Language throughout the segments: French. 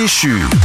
déchu.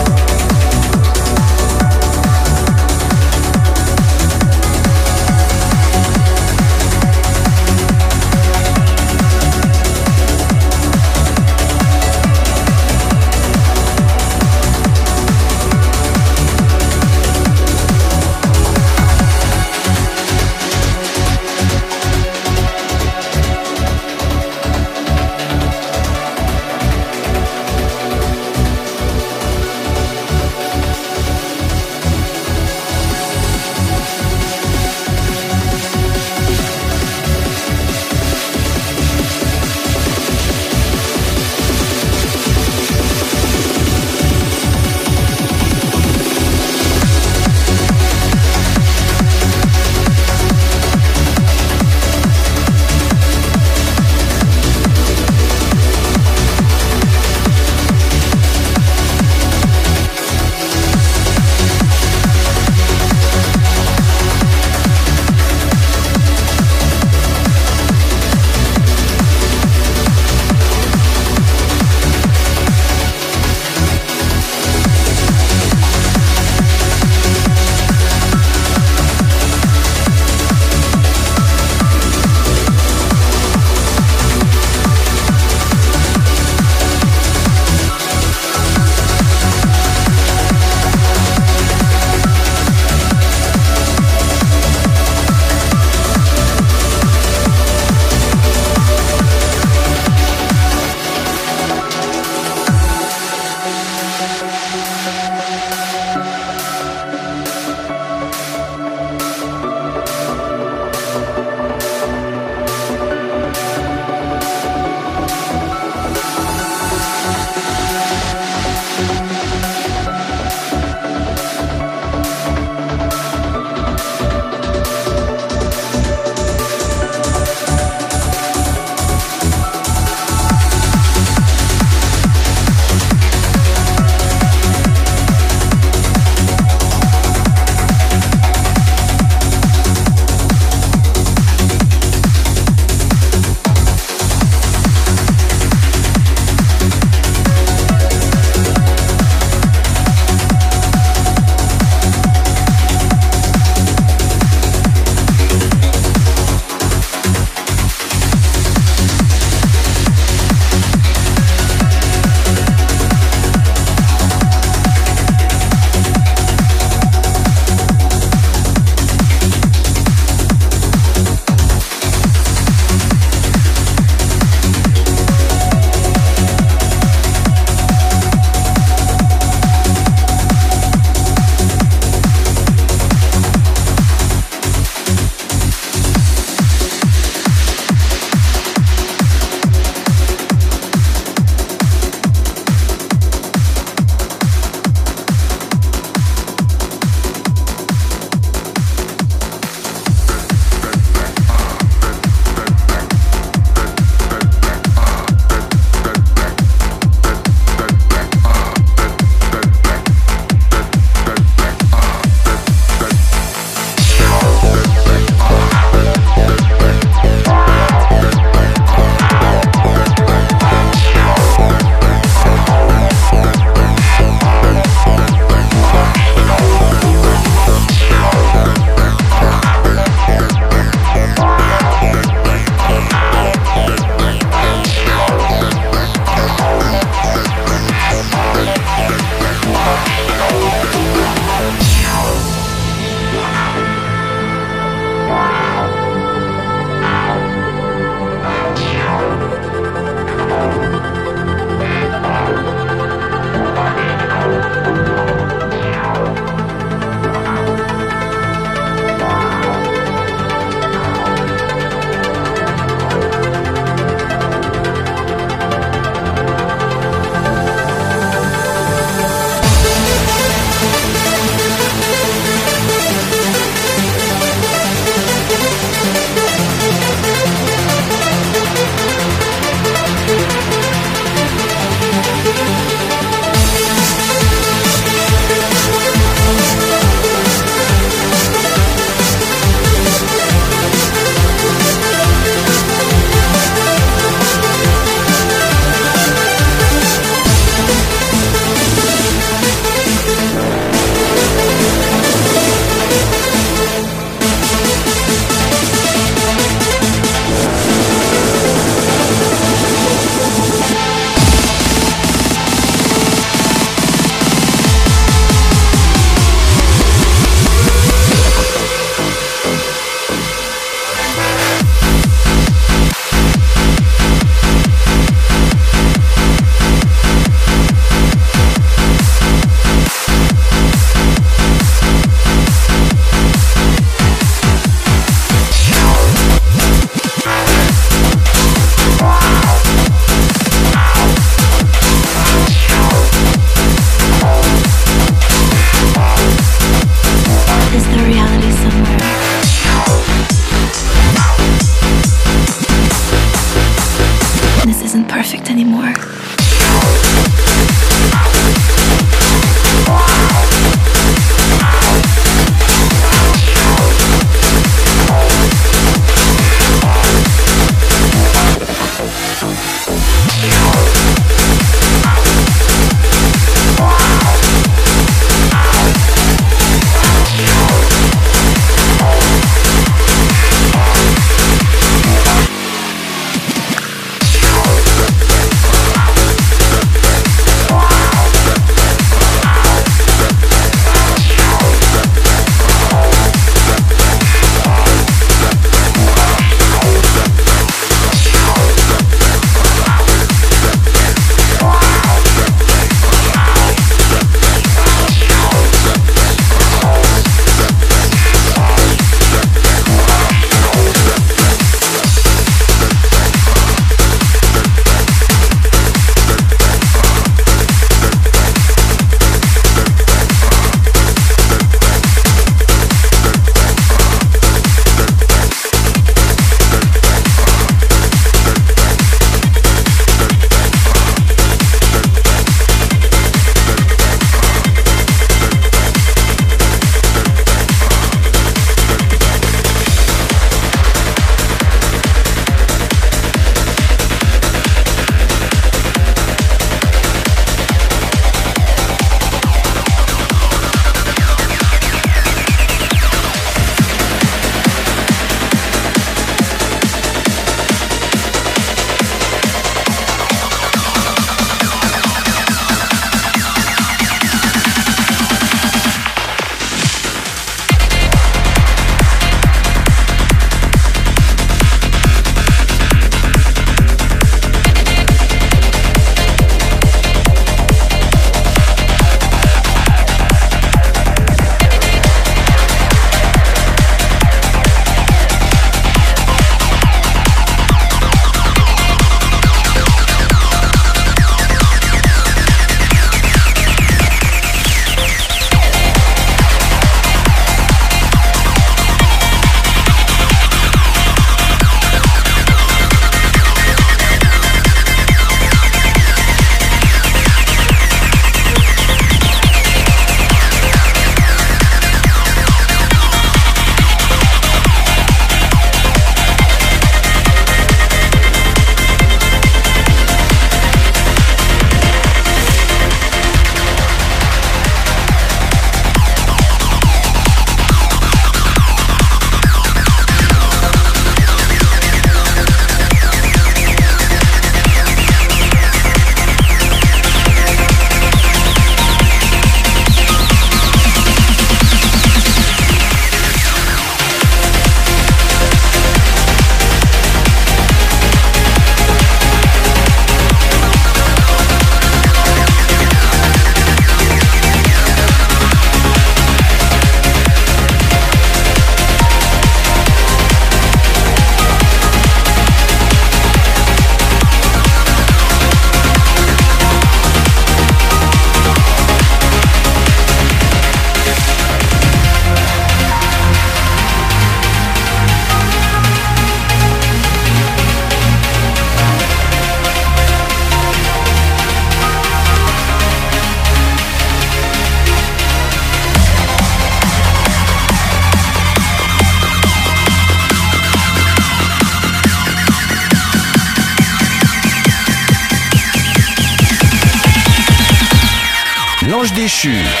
去。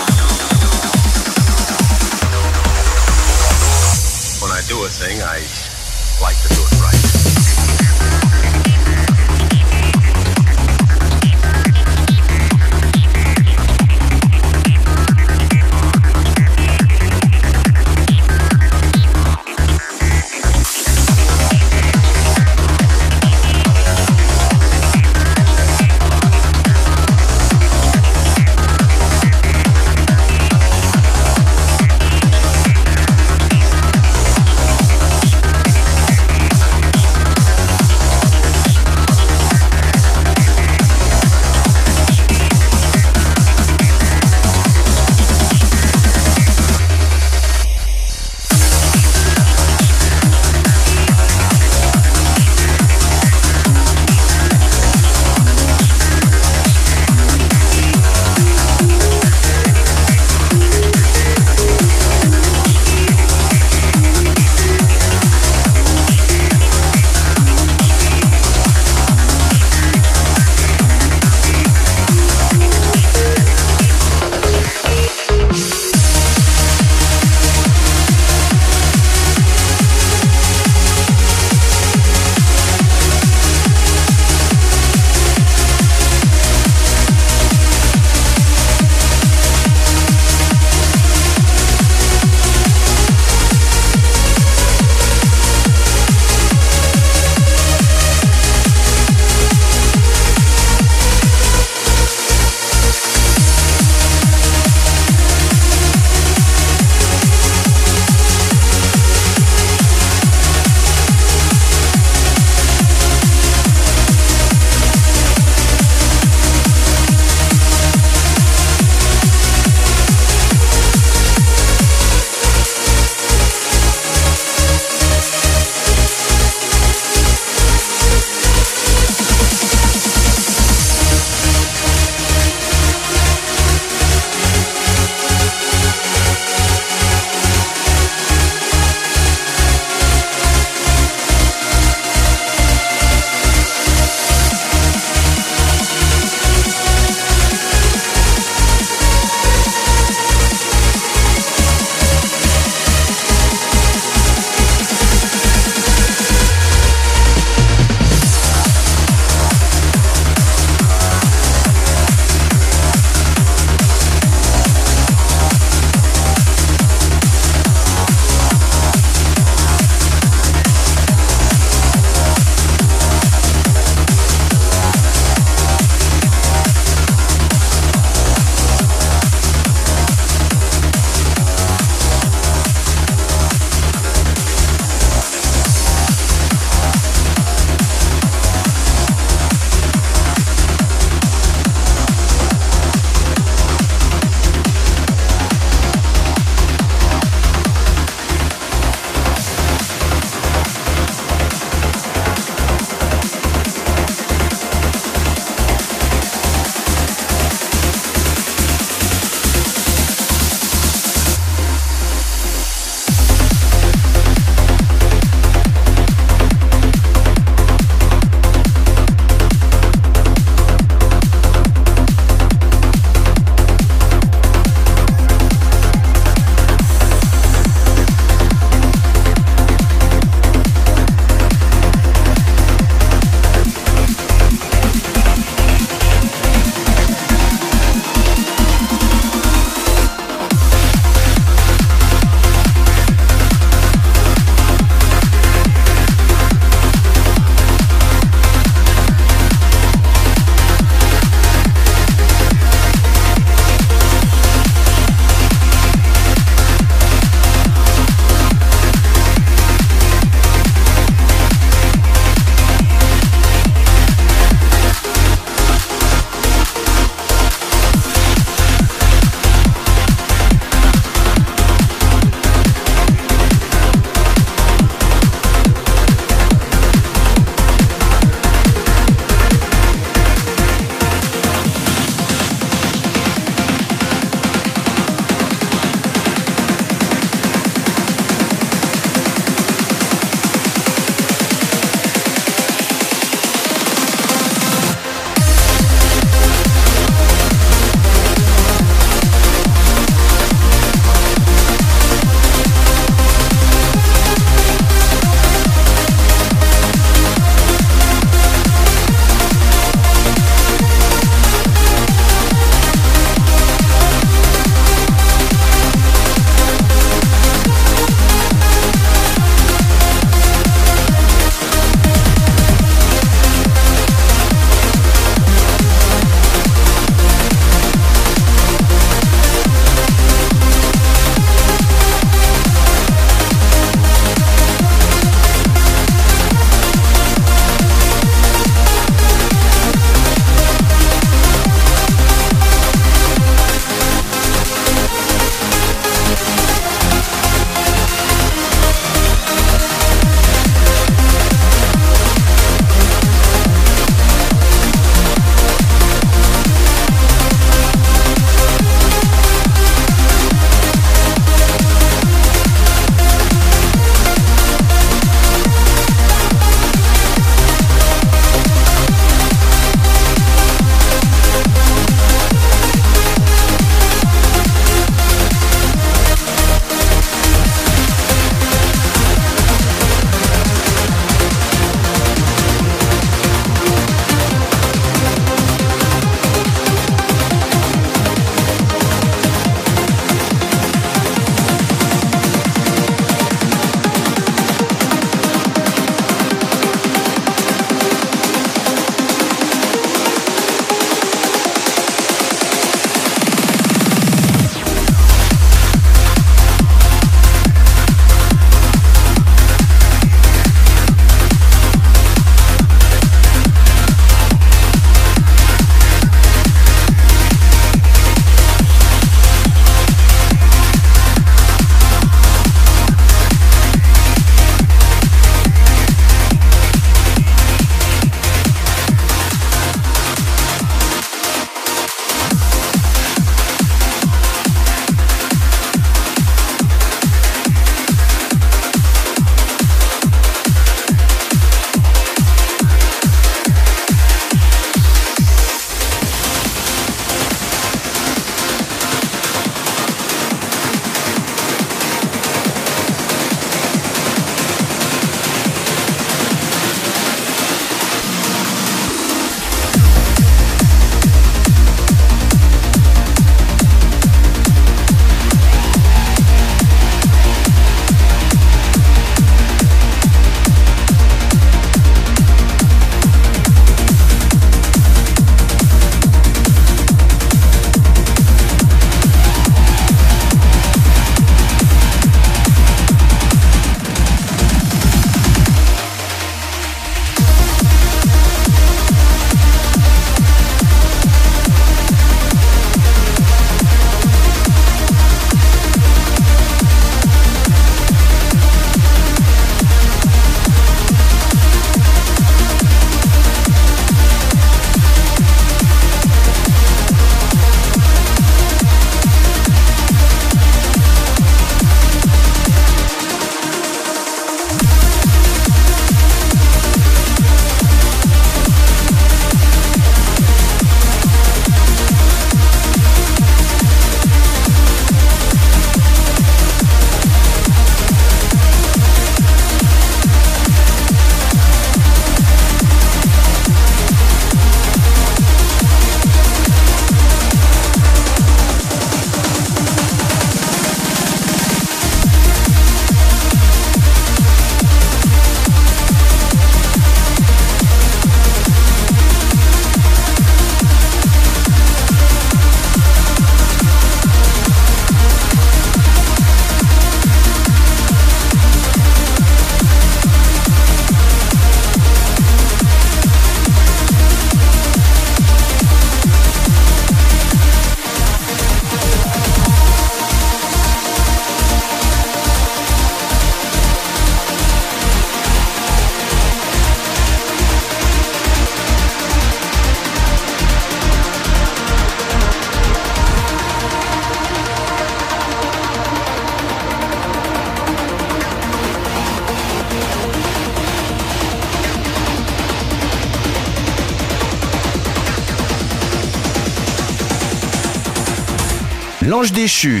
L'ange déchu.